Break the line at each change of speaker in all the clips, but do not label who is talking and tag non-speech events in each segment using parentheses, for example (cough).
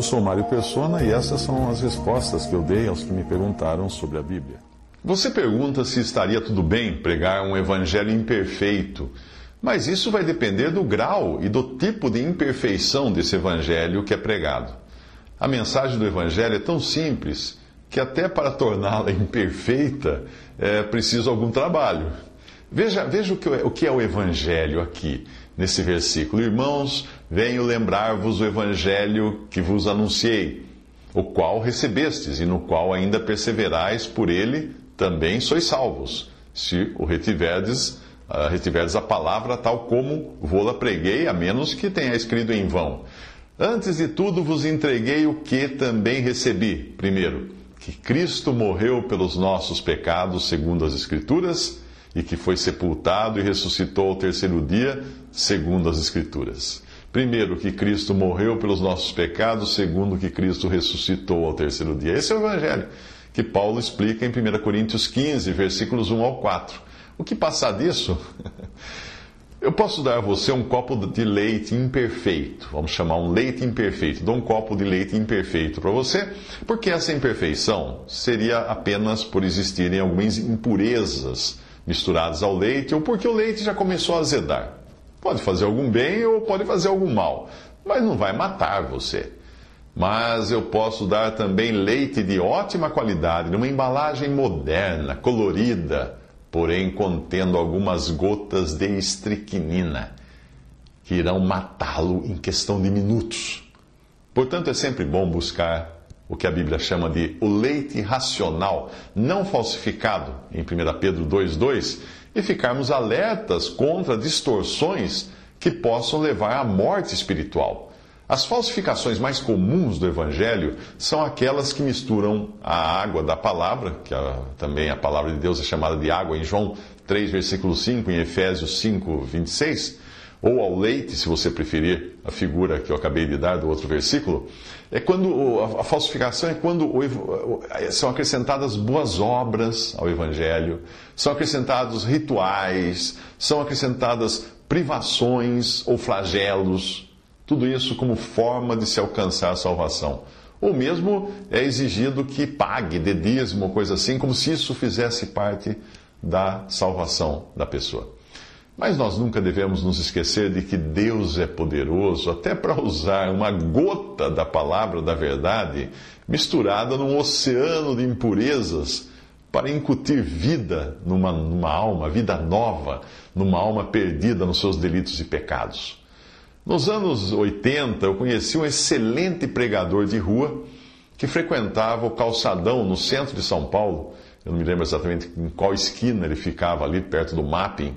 Eu sou Mário Persona e essas são as respostas que eu dei aos que me perguntaram sobre a Bíblia.
Você pergunta se estaria tudo bem pregar um evangelho imperfeito, mas isso vai depender do grau e do tipo de imperfeição desse evangelho que é pregado. A mensagem do evangelho é tão simples que até para torná-la (laughs) imperfeita é preciso algum trabalho. Veja, veja o, que é, o que é o evangelho aqui, nesse versículo. Irmãos, venho lembrar-vos o evangelho que vos anunciei, o qual recebestes e no qual ainda perseverais por ele, também sois salvos, se o retiverdes, uh, retiverdes a palavra tal como vou-la preguei, a menos que tenha escrito em vão. Antes de tudo vos entreguei o que também recebi. Primeiro, que Cristo morreu pelos nossos pecados, segundo as Escrituras, e que foi sepultado e ressuscitou ao terceiro dia, segundo as Escrituras. Primeiro, que Cristo morreu pelos nossos pecados, segundo, que Cristo ressuscitou ao terceiro dia. Esse é o Evangelho que Paulo explica em 1 Coríntios 15, versículos 1 ao 4. O que passar disso? (laughs) Eu posso dar a você um copo de leite imperfeito, vamos chamar um leite imperfeito. Dou um copo de leite imperfeito para você, porque essa imperfeição seria apenas por existirem algumas impurezas misturadas ao leite, ou porque o leite já começou a azedar. Pode fazer algum bem ou pode fazer algum mal, mas não vai matar você. Mas eu posso dar também leite de ótima qualidade, numa embalagem moderna, colorida, porém contendo algumas gotas de estricnina, que irão matá-lo em questão de minutos. Portanto, é sempre bom buscar o que a Bíblia chama de o leite racional, não falsificado, em 1 Pedro 2,2, e ficarmos alertas contra distorções que possam levar à morte espiritual. As falsificações mais comuns do Evangelho são aquelas que misturam a água da palavra, que a, também a palavra de Deus é chamada de água em João 3, versículo 5, em Efésios 5, 26, ou ao leite, se você preferir a figura que eu acabei de dar do outro versículo, é quando a falsificação é quando são acrescentadas boas obras ao Evangelho, são acrescentados rituais, são acrescentadas privações ou flagelos tudo isso como forma de se alcançar a salvação. Ou mesmo é exigido que pague de dízimo coisa assim, como se isso fizesse parte da salvação da pessoa. Mas nós nunca devemos nos esquecer de que Deus é poderoso até para usar uma gota da palavra da verdade misturada num oceano de impurezas para incutir vida numa, numa alma, vida nova, numa alma perdida nos seus delitos e pecados. Nos anos 80, eu conheci um excelente pregador de rua que frequentava o calçadão no centro de São Paulo. Eu não me lembro exatamente em qual esquina ele ficava ali, perto do mapping.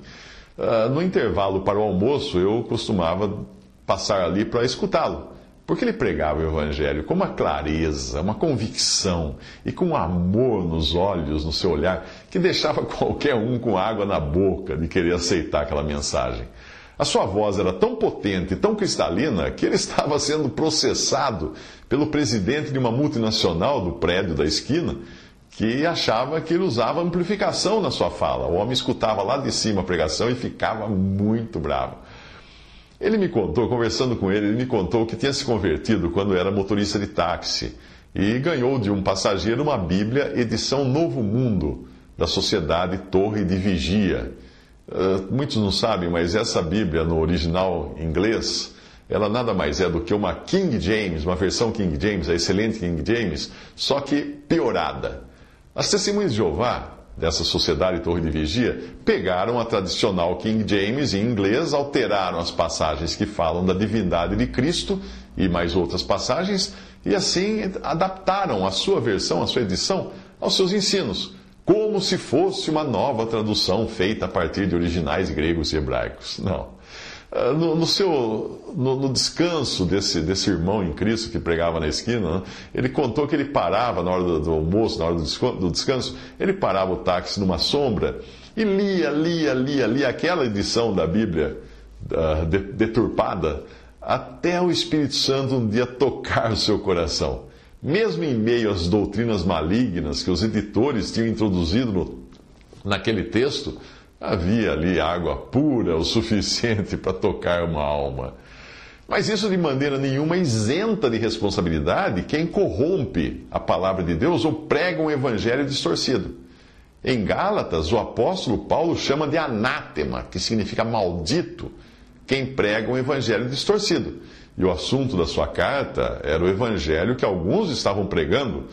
Uh, no intervalo para o almoço, eu costumava passar ali para escutá-lo. Porque ele pregava o Evangelho com uma clareza, uma convicção e com um amor nos olhos, no seu olhar, que deixava (laughs) qualquer um com água na boca de querer aceitar aquela mensagem. A sua voz era tão potente, tão cristalina, que ele (laughs) estava sendo processado pelo presidente de uma multinacional do prédio da esquina, que achava que ele usava amplificação na sua fala. O homem escutava lá de cima a pregação e ficava muito bravo. Ele me contou, conversando com ele, ele me contou que tinha se convertido quando era motorista de táxi e ganhou de um passageiro uma Bíblia edição Novo Mundo, da Sociedade Torre de Vigia Uh, muitos não sabem, mas essa Bíblia no original inglês, ela nada mais é do que uma King James, uma versão King James, a excelente King James, só que piorada. As testemunhas de Jeová, dessa sociedade Torre de Vigia, pegaram a tradicional King James em inglês, alteraram as passagens que falam da divindade de Cristo e mais outras passagens, e assim adaptaram a sua versão, a sua edição, aos seus ensinos como se fosse uma nova tradução feita a partir de originais gregos e hebraicos. Não. Ah, no, no seu no, no, descanso desse, desse irmão em Cristo que pregava na esquina, né, ele contou que ele parava na hora do, do almoço, na hora do, do descanso, ele parava o táxi numa sombra e lia, lia, lia, lia aquela edição da Bíblia uh, deturpada até o Espírito Santo um dia tocar o seu coração. Mesmo em meio às doutrinas malignas que os editores tinham introduzido no, naquele texto, Havia ali água pura o suficiente (laughs) para tocar uma alma. Mas isso de maneira nenhuma isenta de responsabilidade quem corrompe a palavra de Deus ou prega um evangelho distorcido. Em Gálatas, o apóstolo Paulo chama de anátema, que significa maldito, quem prega um evangelho distorcido. E o assunto da sua carta era o evangelho que alguns estavam pregando,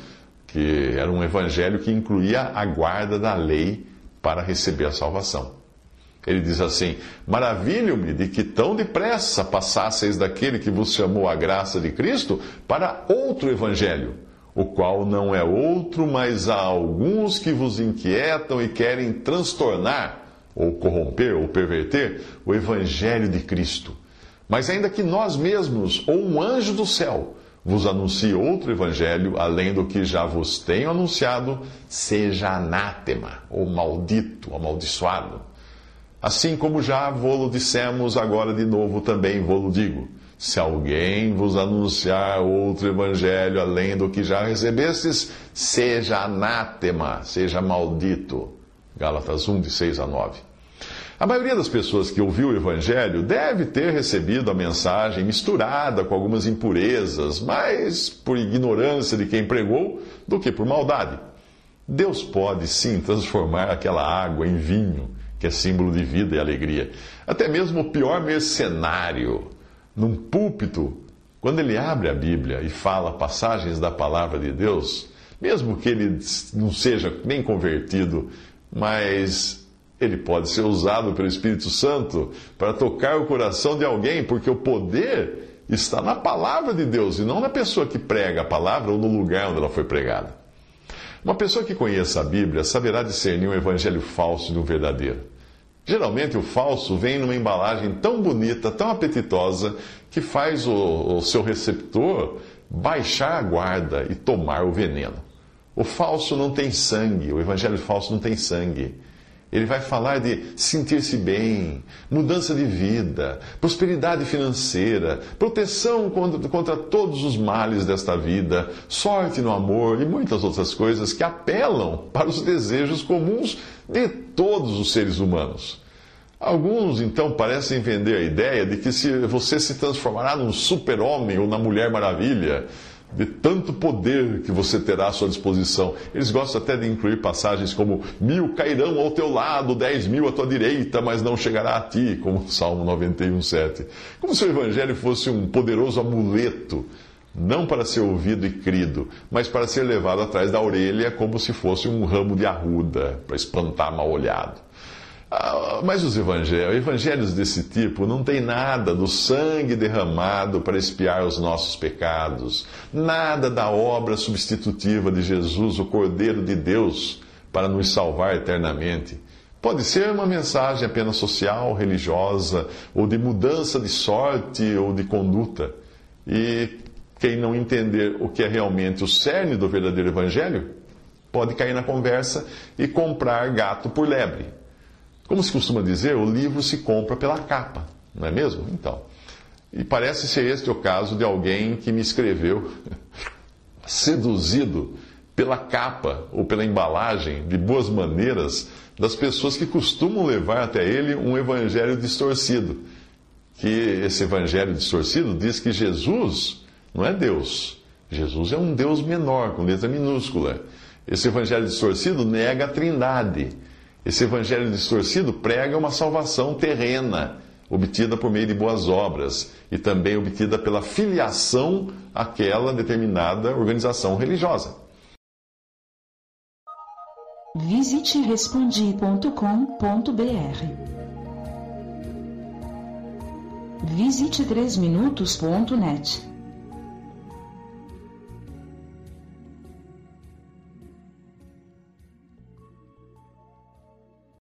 que era um evangelho que incluía a guarda da lei para receber a salvação. Ele diz assim: Maravilho-me de que tão depressa passasseis daquele que vos chamou a graça de Cristo para outro evangelho, o qual não é outro, mas há alguns que vos inquietam e querem transtornar, ou corromper, ou perverter o evangelho de Cristo. Mas ainda que nós mesmos, ou um anjo do céu, vos anuncie outro evangelho, além do que já vos tenho anunciado, seja anátema, ou maldito, amaldiçoado. Assim como já vô-lo dissemos, agora de novo também vô-lo digo. Se alguém vos anunciar outro evangelho além do que já recebestes, seja anátema, seja maldito. Gálatas 1, de 6 a 9. A maioria das pessoas que ouviu o Evangelho deve ter recebido a mensagem misturada com algumas impurezas, mais por ignorância de quem pregou do que por maldade. Deus pode sim transformar aquela água em vinho, que é símbolo de vida e alegria. Até mesmo o pior mercenário, num púlpito, quando ele abre a Bíblia e fala passagens da palavra de Deus, mesmo que ele não seja nem convertido, mas ele pode ser usado pelo Espírito Santo para tocar o coração de alguém, porque o poder está na palavra de Deus e não na pessoa que prega a palavra ou no lugar onde ela foi pregada. Uma pessoa que conheça a Bíblia saberá discernir um evangelho falso de um verdadeiro. Geralmente o falso vem numa embalagem tão bonita, tão apetitosa, que faz o, o seu receptor baixar a guarda e tomar o veneno. O falso não tem sangue, o evangelho falso não tem sangue. Ele vai falar de sentir-se bem, mudança de vida, prosperidade financeira, proteção contra, todos os males desta vida, sorte no amor e muitas outras coisas que apelam para os desejos comuns de todos os seres humanos. Alguns, então, parecem vender a ideia de que se você se transformará num super-homem ou na Mulher Maravilha, de tanto poder que você terá à sua disposição. Eles gostam até de incluir passagens como: mil cairão ao teu lado, dez mil à tua direita, mas não chegará a ti, como Salmo 91, 7. Como se o Evangelho fosse um poderoso amuleto, não para ser ouvido e crido, mas para ser levado atrás da orelha como se fosse um ramo de arruda, para espantar mal olhado. Ah, mas os evangelhos, evangelhos desse tipo não tem nada do sangue derramado para expiar os nossos pecados, nada da obra substitutiva de Jesus, o Cordeiro de Deus, para nos salvar eternamente. Pode ser uma mensagem apenas social, religiosa, ou de mudança de sorte ou de conduta. E quem não entender o que é realmente o cerne do verdadeiro evangelho, pode cair na conversa e comprar gato por lebre como se costuma dizer, o livro se compra pela capa, não é mesmo? Então. E parece ser este o caso de alguém que me escreveu, (laughs) seduzido pela capa ou pela embalagem de boas maneiras das pessoas que costumam levar até ele um evangelho distorcido. Que esse evangelho distorcido diz que Jesus não é Deus. Jesus é um Deus menor, com letra minúscula. Esse evangelho distorcido nega a trindade. Esse evangelho distorcido prega uma salvação terrena, obtida por meio de boas obras e também obtida pela filiação àquela determinada organização religiosa.
Visite respondi.com.br. Visite 3minutos.net.